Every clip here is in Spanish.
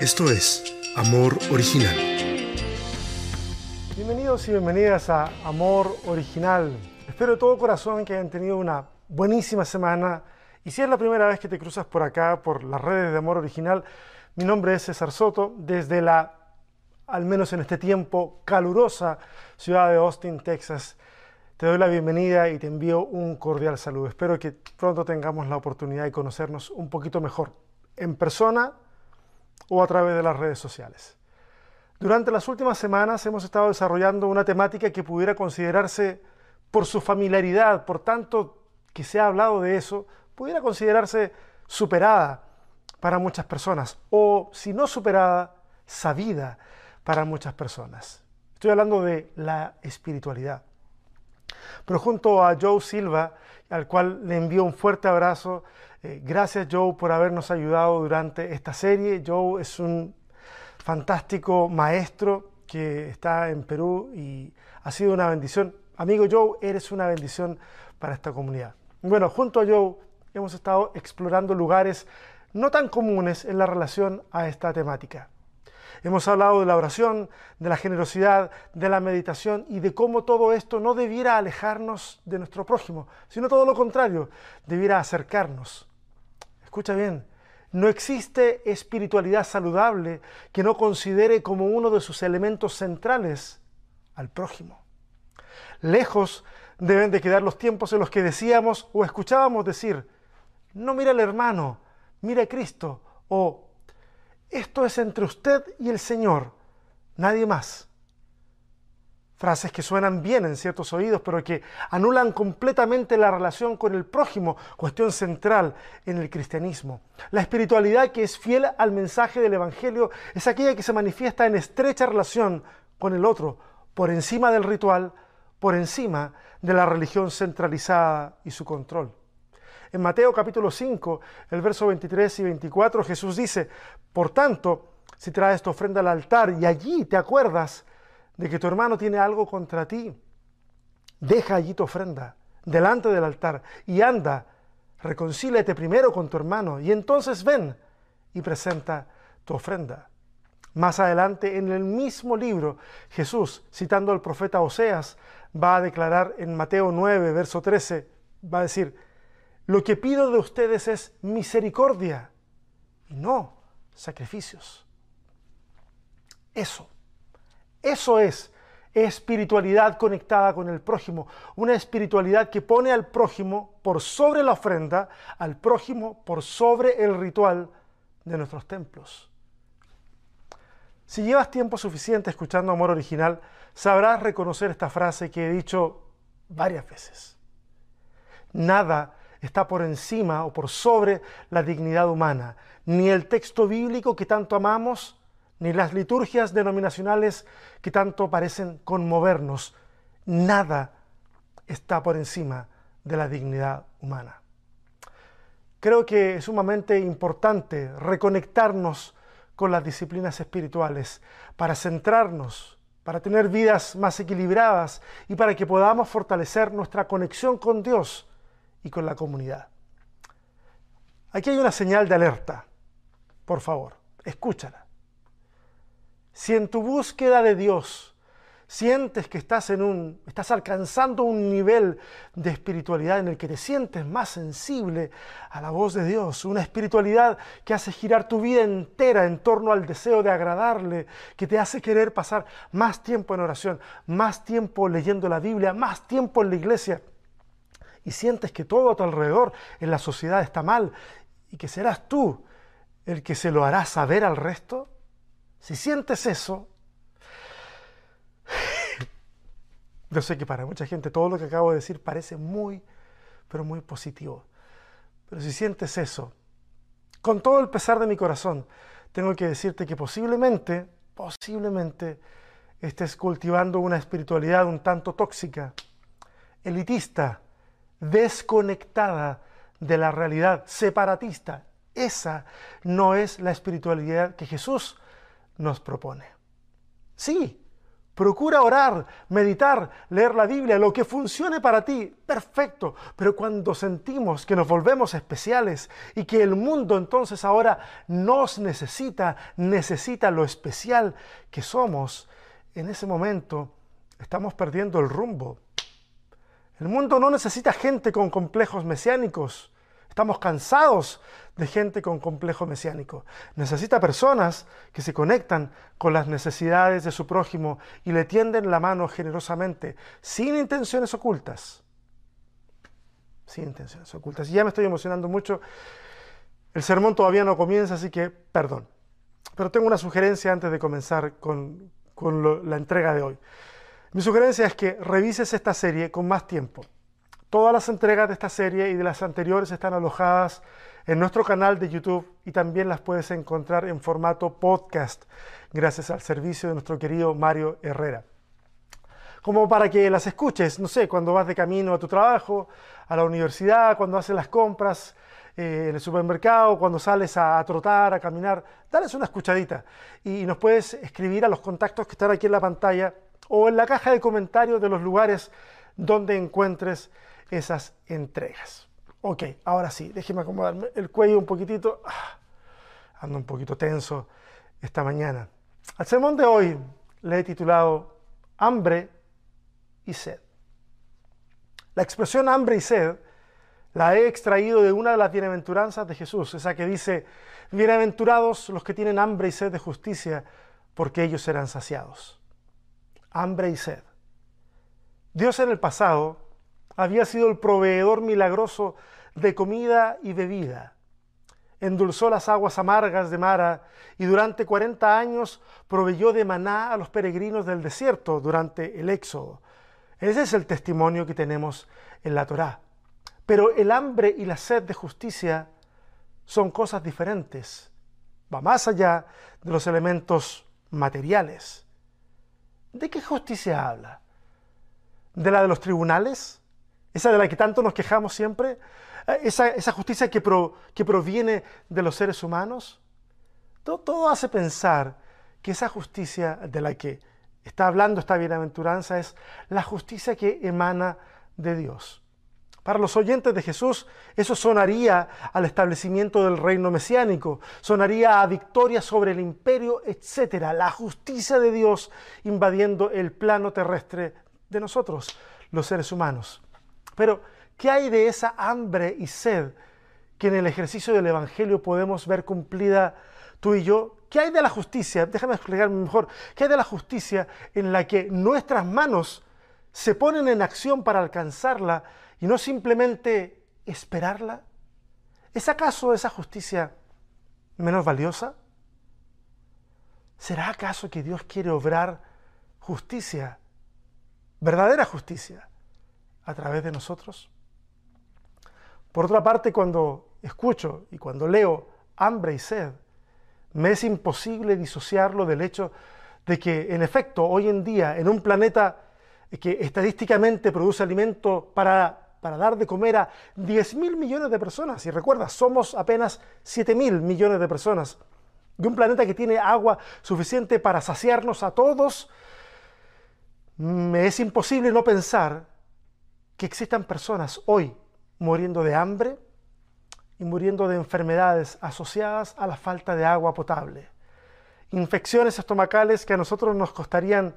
Esto es Amor Original. Bienvenidos y bienvenidas a Amor Original. Espero de todo corazón que hayan tenido una buenísima semana. Y si es la primera vez que te cruzas por acá, por las redes de Amor Original, mi nombre es César Soto, desde la, al menos en este tiempo, calurosa ciudad de Austin, Texas. Te doy la bienvenida y te envío un cordial saludo. Espero que pronto tengamos la oportunidad de conocernos un poquito mejor, en persona o a través de las redes sociales. Durante las últimas semanas hemos estado desarrollando una temática que pudiera considerarse, por su familiaridad, por tanto que se ha hablado de eso, pudiera considerarse superada para muchas personas, o si no superada, sabida para muchas personas. Estoy hablando de la espiritualidad. Pero junto a Joe Silva, al cual le envío un fuerte abrazo, eh, gracias Joe por habernos ayudado durante esta serie. Joe es un fantástico maestro que está en Perú y ha sido una bendición. Amigo Joe, eres una bendición para esta comunidad. Bueno, junto a Joe hemos estado explorando lugares no tan comunes en la relación a esta temática. Hemos hablado de la oración, de la generosidad, de la meditación y de cómo todo esto no debiera alejarnos de nuestro prójimo, sino todo lo contrario, debiera acercarnos. Escucha bien, no existe espiritualidad saludable que no considere como uno de sus elementos centrales al prójimo. Lejos deben de quedar los tiempos en los que decíamos o escuchábamos decir, no mira al hermano, mira a Cristo, o esto es entre usted y el Señor, nadie más. Frases que suenan bien en ciertos oídos, pero que anulan completamente la relación con el prójimo, cuestión central en el cristianismo. La espiritualidad que es fiel al mensaje del Evangelio es aquella que se manifiesta en estrecha relación con el otro, por encima del ritual, por encima de la religión centralizada y su control. En Mateo capítulo 5, el verso 23 y 24, Jesús dice, por tanto, si traes tu ofrenda al altar y allí te acuerdas de que tu hermano tiene algo contra ti, deja allí tu ofrenda delante del altar y anda, reconcíliate primero con tu hermano y entonces ven y presenta tu ofrenda. Más adelante, en el mismo libro, Jesús, citando al profeta Oseas, va a declarar en Mateo 9, verso 13, va a decir, lo que pido de ustedes es misericordia y no sacrificios. Eso, eso es espiritualidad conectada con el prójimo, una espiritualidad que pone al prójimo por sobre la ofrenda, al prójimo por sobre el ritual de nuestros templos. Si llevas tiempo suficiente escuchando Amor Original, sabrás reconocer esta frase que he dicho varias veces. Nada está por encima o por sobre la dignidad humana. Ni el texto bíblico que tanto amamos, ni las liturgias denominacionales que tanto parecen conmovernos. Nada está por encima de la dignidad humana. Creo que es sumamente importante reconectarnos con las disciplinas espirituales para centrarnos, para tener vidas más equilibradas y para que podamos fortalecer nuestra conexión con Dios y con la comunidad. Aquí hay una señal de alerta. Por favor, escúchala. Si en tu búsqueda de Dios sientes que estás en un estás alcanzando un nivel de espiritualidad en el que te sientes más sensible a la voz de Dios, una espiritualidad que hace girar tu vida entera en torno al deseo de agradarle, que te hace querer pasar más tiempo en oración, más tiempo leyendo la Biblia, más tiempo en la iglesia, y sientes que todo a tu alrededor en la sociedad está mal y que serás tú el que se lo hará saber al resto, si sientes eso, yo sé que para mucha gente todo lo que acabo de decir parece muy, pero muy positivo. Pero si sientes eso, con todo el pesar de mi corazón, tengo que decirte que posiblemente, posiblemente estés cultivando una espiritualidad un tanto tóxica, elitista, desconectada de la realidad, separatista. Esa no es la espiritualidad que Jesús nos propone. Sí, Procura orar, meditar, leer la Biblia, lo que funcione para ti, perfecto. Pero cuando sentimos que nos volvemos especiales y que el mundo entonces ahora nos necesita, necesita lo especial que somos, en ese momento estamos perdiendo el rumbo. El mundo no necesita gente con complejos mesiánicos. Estamos cansados de gente con complejo mesiánico. Necesita personas que se conectan con las necesidades de su prójimo y le tienden la mano generosamente, sin intenciones ocultas. Sin intenciones ocultas. Y ya me estoy emocionando mucho. El sermón todavía no comienza, así que perdón. Pero tengo una sugerencia antes de comenzar con, la entrega de hoy. Mi sugerencia es que revises esta serie con más tiempo. Todas las entregas de esta serie y de las anteriores están alojadas en nuestro canal de YouTube y también las puedes encontrar en formato podcast gracias al servicio de nuestro querido Mario Herrera. Como para que las escuches, no sé, cuando vas de camino a tu trabajo, a la universidad, cuando haces las compras eh, en el supermercado, cuando sales a, trotar, a caminar, dales una escuchadita y nos puedes escribir a los contactos que están aquí en la pantalla o en la caja de comentarios de los lugares donde encuentres esas entregas. Ok, ahora sí, déjeme acomodarme el cuello un poquitito. Ah, ando un poquito tenso esta mañana. Al sermón de hoy le he titulado Hambre y sed. La expresión hambre y sed la he extraído de una de las bienaventuranzas de Jesús, esa que dice, bienaventurados los que tienen hambre y sed de justicia, porque ellos serán saciados. Hambre y sed. Dios en el pasado había sido el proveedor milagroso de comida y bebida. Endulzó las aguas amargas de Mara y durante 40 años proveyó de maná a los peregrinos del desierto durante el éxodo. Ese es el testimonio que tenemos en la Torá. Pero el hambre y la sed de justicia son cosas diferentes. Va más allá de los elementos materiales. ¿De qué justicia habla? ¿De la de los tribunales? Esa de la que tanto nos quejamos siempre, eh, esa, justicia que, proviene de los seres humanos, todo, todo hace pensar que esa justicia de la que está hablando esta bienaventuranza es la justicia que emana de Dios. Para los oyentes de Jesús, eso sonaría al establecimiento del reino mesiánico, sonaría a victoria sobre el imperio, etc. La justicia de Dios invadiendo el plano terrestre de nosotros, los seres humanos. Pero, ¿qué hay de esa hambre y sed que en el ejercicio del Evangelio podemos ver cumplida tú y yo? ¿Qué hay de la justicia? Déjame explicarme mejor. ¿Qué hay de la justicia en la que nuestras manos se ponen en acción para alcanzarla y no simplemente esperarla? ¿Es acaso esa justicia menos valiosa? ¿Será acaso que Dios quiere obrar justicia, verdadera justicia? A través de nosotros? Por otra parte, cuando escucho y cuando leo hambre y sed, me es imposible disociarlo del hecho de que, en efecto, hoy en día, en un planeta que estadísticamente produce alimento para, para dar de comer a 10 mil millones de personas, y recuerda, somos apenas 7 mil millones de personas, de un planeta que tiene agua suficiente para saciarnos a todos, me es imposible no pensar que existan personas hoy muriendo de hambre y muriendo de enfermedades asociadas a la falta de agua potable. Infecciones estomacales que a nosotros nos costarían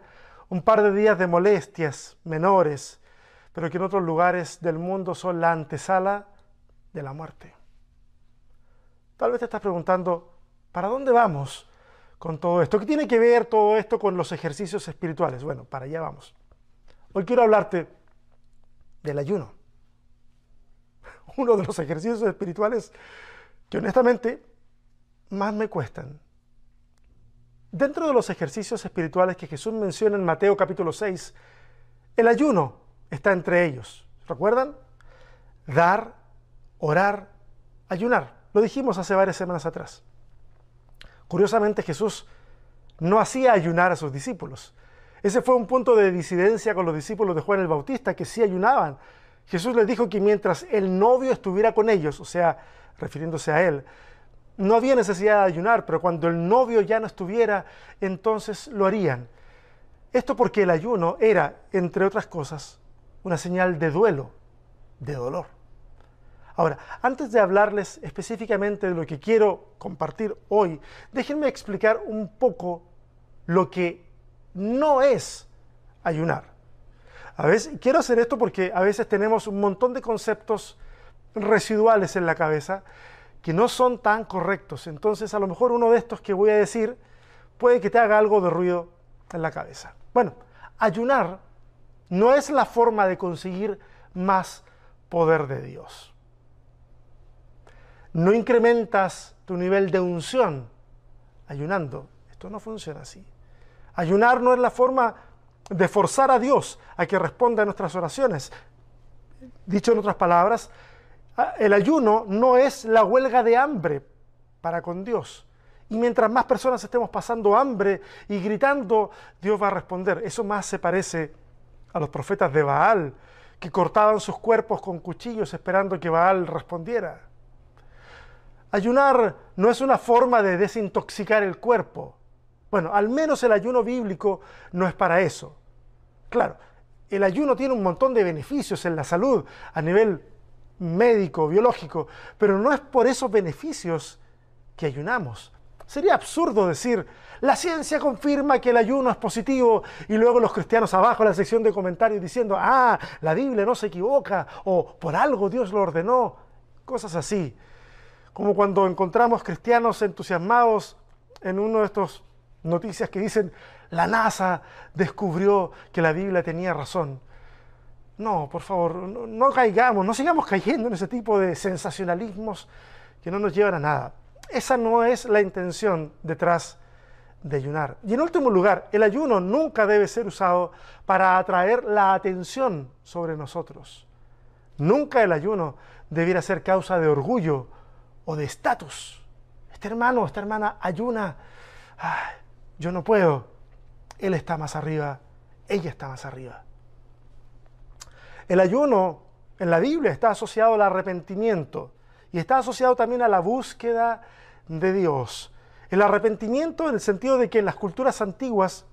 un par de días de molestias menores, pero que en otros lugares del mundo son la antesala de la muerte. Tal vez te estás preguntando, ¿para dónde vamos con todo esto? ¿Qué tiene que ver todo esto con los ejercicios espirituales? Bueno, para allá vamos. Hoy quiero hablarte del ayuno. Uno de los ejercicios espirituales que honestamente más me cuestan. Dentro de los ejercicios espirituales que Jesús menciona en Mateo capítulo 6, el ayuno está entre ellos. ¿Recuerdan? Dar, orar, ayunar. Lo dijimos hace varias semanas atrás. Curiosamente Jesús no hacía ayunar a sus discípulos. Ese fue un punto de disidencia con los discípulos de Juan el Bautista, que sí ayunaban. Jesús les dijo que mientras el novio estuviera con ellos, o sea, refiriéndose a él, no había necesidad de ayunar, pero cuando el novio ya no estuviera, entonces lo harían. Esto porque el ayuno era, entre otras cosas, una señal de duelo, de dolor. Ahora, antes de hablarles específicamente de lo que quiero compartir hoy, déjenme explicar un poco lo que no es ayunar. Quiero hacer esto porque a veces tenemos un montón de conceptos residuales en la cabeza que no son tan correctos. Entonces, a lo mejor uno de estos que voy a decir puede que te haga algo de ruido en la cabeza. Bueno, ayunar no es la forma de conseguir más poder de Dios. No incrementas tu nivel de unción ayunando. Esto no funciona así. Ayunar no es la forma de forzar a Dios a que responda a nuestras oraciones. Dicho en otras palabras, el ayuno no es la huelga de hambre para con Dios. Y mientras más personas estemos pasando hambre y gritando, Dios va a responder. Eso más se parece a los profetas de Baal, que cortaban sus cuerpos con cuchillos esperando que Baal respondiera. Ayunar no es una forma de desintoxicar el cuerpo. Bueno, al menos el ayuno bíblico no es para eso. Claro, el ayuno tiene un montón de beneficios en la salud a nivel médico, biológico, pero no es por esos beneficios que ayunamos. Sería absurdo decir, la ciencia confirma que el ayuno es positivo y luego los cristianos abajo en la sección de comentarios diciendo, ah, la Biblia no se equivoca o por algo Dios lo ordenó. Cosas así. Como cuando encontramos cristianos entusiasmados en uno de estos noticias que dicen, la NASA descubrió que la Biblia tenía razón. No, por favor, no, caigamos, no sigamos cayendo en ese tipo de sensacionalismos que no nos llevan a nada. Esa no es la intención detrás de ayunar. Y en último lugar, el ayuno nunca debe ser usado para atraer la atención sobre nosotros. Nunca el ayuno debiera ser causa de orgullo o de estatus. Este hermano, esta hermana ayuna. Yo no puedo. Él está más arriba. Ella está más arriba. El ayuno en la Biblia está asociado al arrepentimiento y está asociado también a la búsqueda de Dios. El arrepentimiento en el sentido de que en las culturas antiguas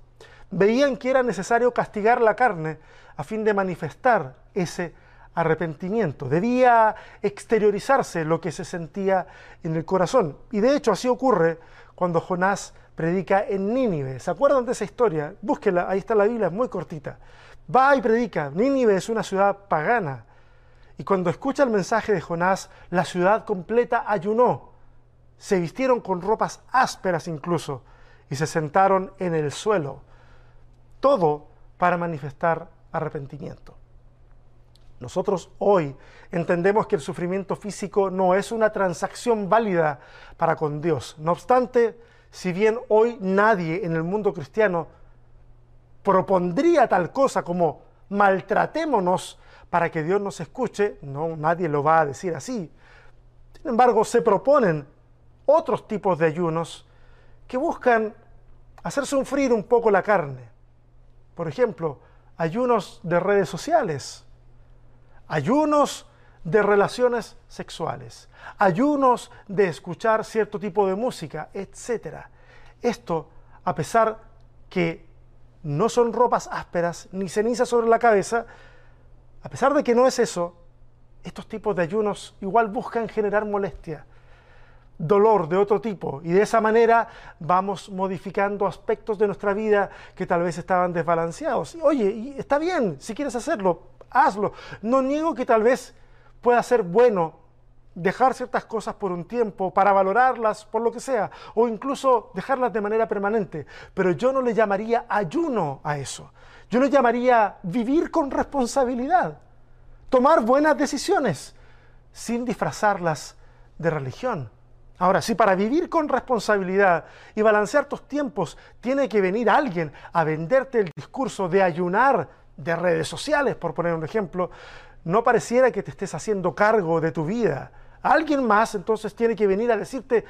veían que era necesario castigar la carne a fin de manifestar ese arrepentimiento. Debía exteriorizarse lo que se sentía en el corazón. Y de hecho así ocurre cuando Jonás predica en Nínive. ¿Se acuerdan de esa historia? Búsquela, ahí está la Biblia, es muy cortita. Va y predica. Nínive es una ciudad pagana. Y cuando escucha el mensaje de Jonás, la ciudad completa ayunó se vistieron con ropas ásperas incluso y se sentaron en el suelo, todo para manifestar arrepentimiento. Nosotros hoy entendemos que el sufrimiento físico no es una transacción válida para con Dios. No obstante, si bien hoy nadie en el mundo cristiano propondría tal cosa como maltratémonos para que Dios nos escuche, no, nadie lo va a decir así. Sin embargo, se proponen otros tipos de ayunos que buscan hacer sufrir un poco la carne. Por ejemplo, ayunos de redes sociales, ayunos de relaciones sexuales, ayunos de escuchar cierto tipo de música, etc. Esto, a pesar que no son ropas ásperas ni ceniza sobre la cabeza, a pesar de que no es eso, estos tipos de ayunos igual buscan generar molestia, dolor de otro tipo y de esa manera vamos modificando aspectos de nuestra vida que tal vez estaban desbalanceados. Oye, y está bien, si quieres hacerlo, hazlo. No niego que tal vez pueda ser bueno dejar ciertas cosas por un tiempo para valorarlas por lo que sea, o incluso dejarlas de manera permanente, pero yo no le llamaría ayuno a eso. Yo le llamaría vivir con responsabilidad, tomar buenas decisiones sin disfrazarlas de religión. Ahora, si para vivir con responsabilidad y balancear tus tiempos tiene que venir alguien a venderte el discurso de ayunar de redes sociales, por poner un ejemplo, no pareciera que te estés haciendo cargo de tu vida. Alguien más entonces tiene que venir a decirte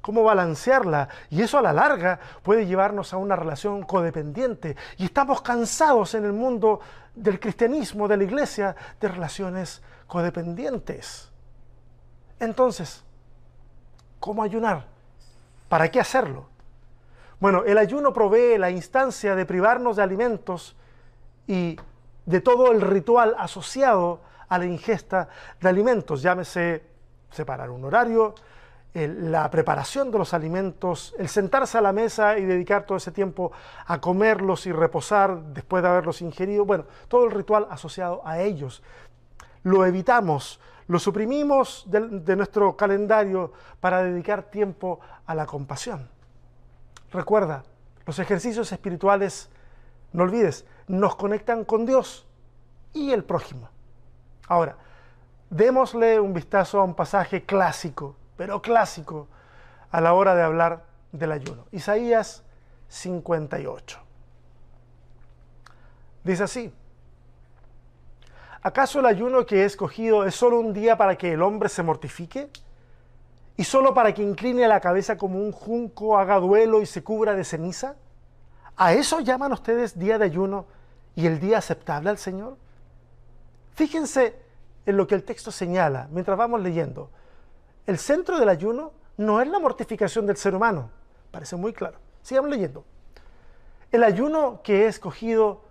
cómo balancearla y eso a la larga puede llevarnos a una relación codependiente. Y estamos cansados en el mundo del cristianismo, de la iglesia, de relaciones codependientes. Entonces, ¿Cómo ayunar? ¿Para qué hacerlo? Bueno, el ayuno provee la instancia de privarnos de alimentos y de todo el ritual asociado a la ingesta de alimentos, llámese separar un horario, la preparación de los alimentos, el sentarse a la mesa y dedicar todo ese tiempo a comerlos y reposar después de haberlos ingerido, bueno, todo el ritual asociado a ellos. Lo evitamos, lo suprimimos de, de nuestro calendario para dedicar tiempo a la compasión. Recuerda, los ejercicios espirituales, no olvides, nos conectan con Dios y el prójimo. Ahora, démosle un vistazo a un pasaje clásico pero clásico a la hora de hablar del ayuno. Isaías 58. Dice así, ¿acaso el ayuno que he escogido es solo un día para que el hombre se mortifique? ¿Y solo para que incline la cabeza como un junco, haga duelo y se cubra de ceniza? ¿A eso llaman ustedes día de ayuno y el día aceptable al Señor? Fíjense en lo que el texto señala mientras vamos leyendo. El centro del ayuno no es la mortificación del ser humano, parece muy claro. Sigamos leyendo. El ayuno que he escogido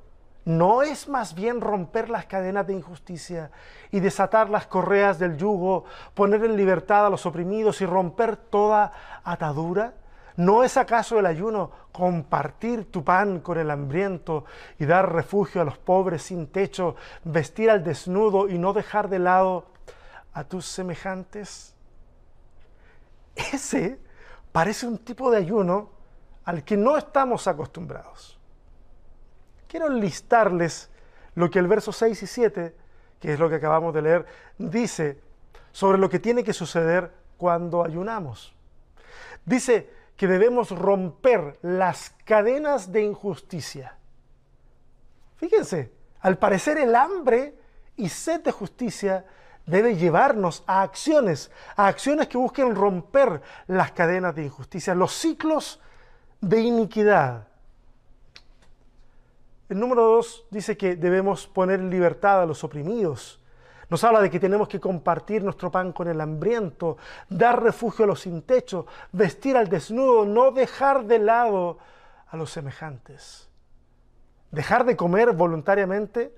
no es más bien romper las cadenas de injusticia y desatar las correas del yugo, poner en libertad a los oprimidos y romper toda atadura. ¿No es acaso el ayuno compartir tu pan con el hambriento y dar refugio a los pobres sin techo, vestir al desnudo y no dejar de lado a tus semejantes? Ese parece un tipo de ayuno al que no estamos acostumbrados. Quiero listarles lo que el verso 6 y 7, que es lo que acabamos de leer, dice sobre lo que tiene que suceder cuando ayunamos. Dice que debemos romper las cadenas de injusticia. Fíjense, al parecer el hambre y sed de justicia debe llevarnos a acciones, a acciones que busquen romper las cadenas de injusticia, los ciclos de iniquidad. El número dos dice que debemos poner en libertad a los oprimidos. Nos habla de que tenemos que compartir nuestro pan con el hambriento, dar refugio a los sin techo, vestir al desnudo, no dejar de lado a los semejantes. Dejar de comer voluntariamente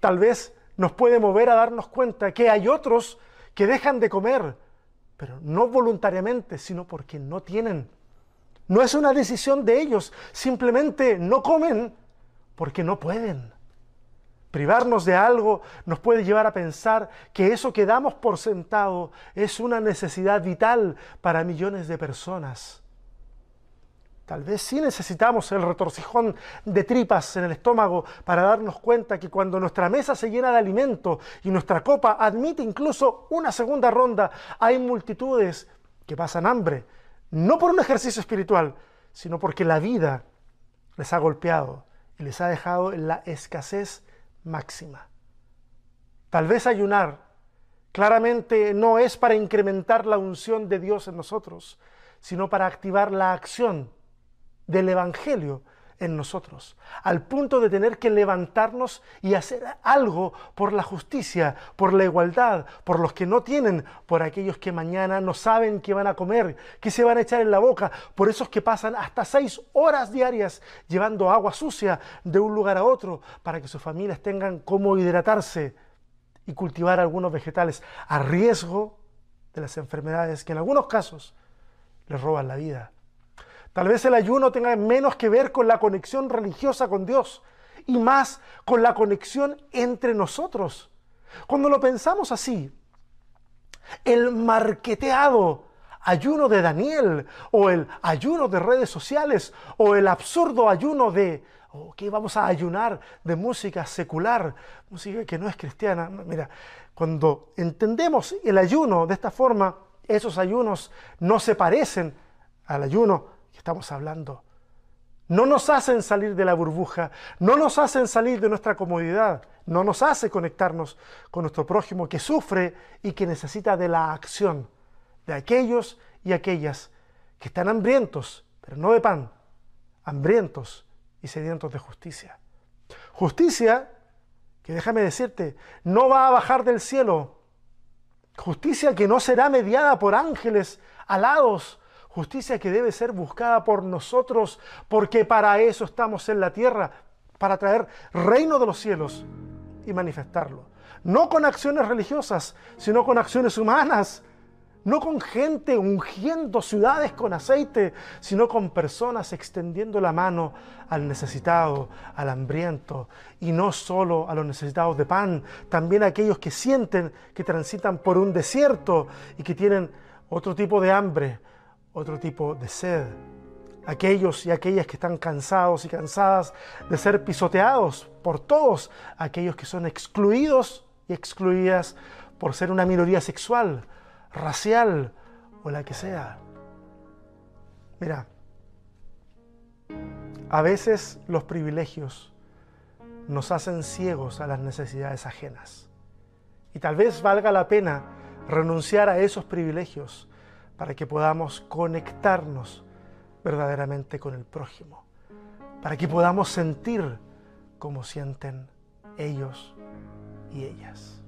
tal vez nos puede mover a darnos cuenta que hay otros que dejan de comer, pero no voluntariamente, sino porque no tienen. No es una decisión de ellos, simplemente no comen porque no pueden. Privarnos de algo nos puede llevar a pensar que eso que damos por sentado es una necesidad vital para millones de personas. Tal vez sí necesitamos el retorcijón de tripas en el estómago para darnos cuenta que cuando nuestra mesa se llena de alimento y nuestra copa admite incluso una segunda ronda, hay multitudes que pasan hambre, no por un ejercicio espiritual, sino porque la vida les ha golpeado y les ha dejado en la escasez máxima. Tal vez ayunar claramente no es para incrementar la unción de Dios en nosotros, sino para activar la acción del Evangelio en nosotros, al punto de tener que levantarnos y hacer algo por la justicia, por la igualdad, por los que no tienen, por aquellos que mañana no saben qué van a comer, qué se van a echar en la boca, por esos que pasan hasta seis horas diarias llevando agua sucia de un lugar a otro para que sus familias tengan cómo hidratarse y cultivar algunos vegetales a riesgo de las enfermedades que en algunos casos les roban la vida. Tal vez el ayuno tenga menos que ver con la conexión religiosa con Dios y más con la conexión entre nosotros. Cuando lo pensamos así, el marqueteado ayuno de Daniel o el ayuno de redes sociales o el absurdo ayuno de, oh, ¿qué vamos a ayunar de música secular, música que no es cristiana? Mira, cuando entendemos el ayuno de esta forma, esos ayunos no se parecen al ayuno estamos hablando. No nos hacen salir de la burbuja, no nos hacen salir de nuestra comodidad, no nos hace conectarnos con nuestro prójimo que sufre y que necesita de la acción de aquellos y aquellas que están hambrientos, pero no de pan, hambrientos y sedientos de justicia. Justicia que déjame decirte, no va a bajar del cielo. Justicia que no será mediada por ángeles alados justicia que debe ser buscada por nosotros, porque para eso estamos en la tierra, para traer reino de los cielos y manifestarlo. No con acciones religiosas, sino con acciones humanas. No con gente ungiendo ciudades con aceite, sino con personas extendiendo la mano al necesitado, al hambriento, y no solo a los necesitados de pan, también a aquellos que sienten que transitan por un desierto y que tienen otro tipo de hambre, otro tipo de sed. Aquellos y aquellas que están cansados y cansadas de ser pisoteados por todos, aquellos que son excluidos y excluidas por ser una minoría sexual, racial o la que sea. Mira, a veces los privilegios nos hacen ciegos a las necesidades ajenas. Y tal vez valga la pena renunciar a esos privilegios para que podamos conectarnos verdaderamente con el prójimo, para que podamos sentir como sienten ellos y ellas.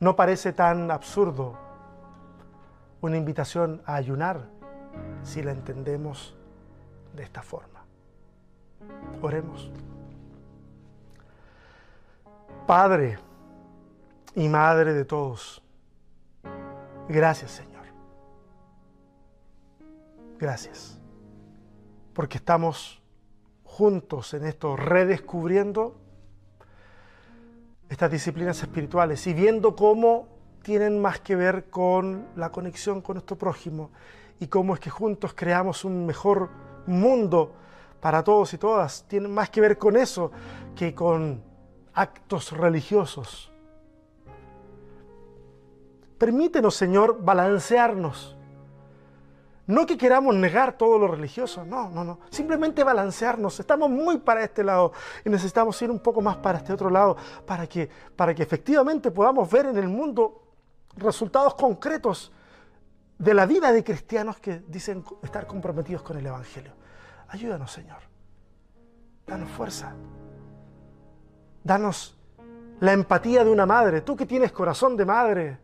No parece tan absurdo una invitación a ayunar si la entendemos de esta forma. Oremos. Padre y Madre de todos, gracias Señor. Gracias. Porque estamos juntos en esto, redescubriendo estas disciplinas espirituales y viendo cómo tienen más que ver con la conexión con nuestro prójimo y cómo es que juntos creamos un mejor mundo para todos y todas. Tienen más que ver con eso que con actos religiosos. Permítenos, Señor, balancearnos no que queramos negar todo lo religioso, no, no, no. Simplemente balancearnos. Estamos muy para este lado y necesitamos ir un poco más para este otro lado para que, para que efectivamente podamos ver en el mundo resultados concretos de la vida de cristianos que dicen estar comprometidos con el Evangelio. Ayúdanos, Señor. Danos fuerza. Danos la empatía de una madre. Tú que tienes corazón de madre.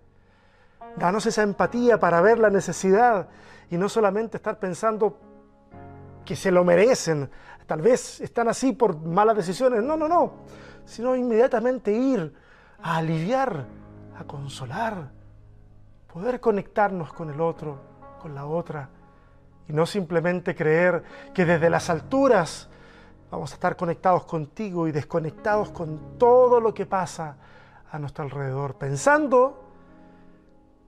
Danos esa empatía para ver la necesidad y no solamente estar pensando que se lo merecen, tal vez están así por malas decisiones, no, no, no, sino inmediatamente ir a aliviar, a consolar, poder conectarnos con el otro, con la otra, y no simplemente creer que desde las alturas vamos a estar conectados contigo y desconectados con todo lo que pasa a nuestro alrededor, pensando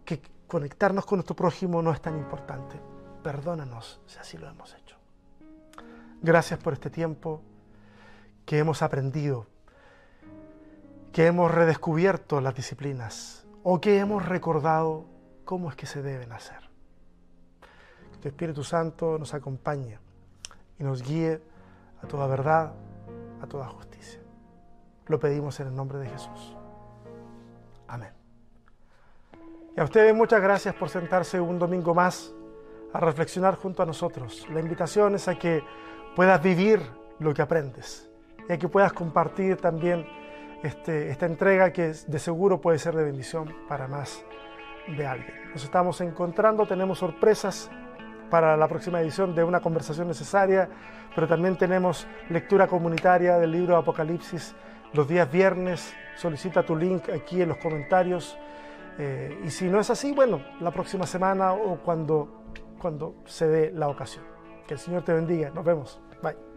que conectarnos con nuestro prójimo no es tan importante. Perdónanos si así lo hemos hecho. Gracias por este tiempo que hemos aprendido, que hemos redescubierto las disciplinas o que hemos recordado cómo es que se deben hacer. Que tu Espíritu Santo nos acompañe y nos guíe a toda verdad, a toda justicia. Lo pedimos en el nombre de Jesús. Amén. Y a ustedes muchas gracias por sentarse un domingo más a reflexionar junto a nosotros. La invitación es a que puedas vivir lo que aprendes y a que puedas compartir también este, esta entrega que de seguro puede ser de bendición para más de alguien. Nos estamos encontrando, tenemos sorpresas para la próxima edición de una conversación necesaria, pero también tenemos lectura comunitaria del libro Apocalipsis los días viernes. Solicita tu link aquí en los comentarios. Eh, y si no es así, bueno, la próxima semana o cuando, cuando se dé la ocasión. Que el Señor te bendiga. Nos vemos. Bye.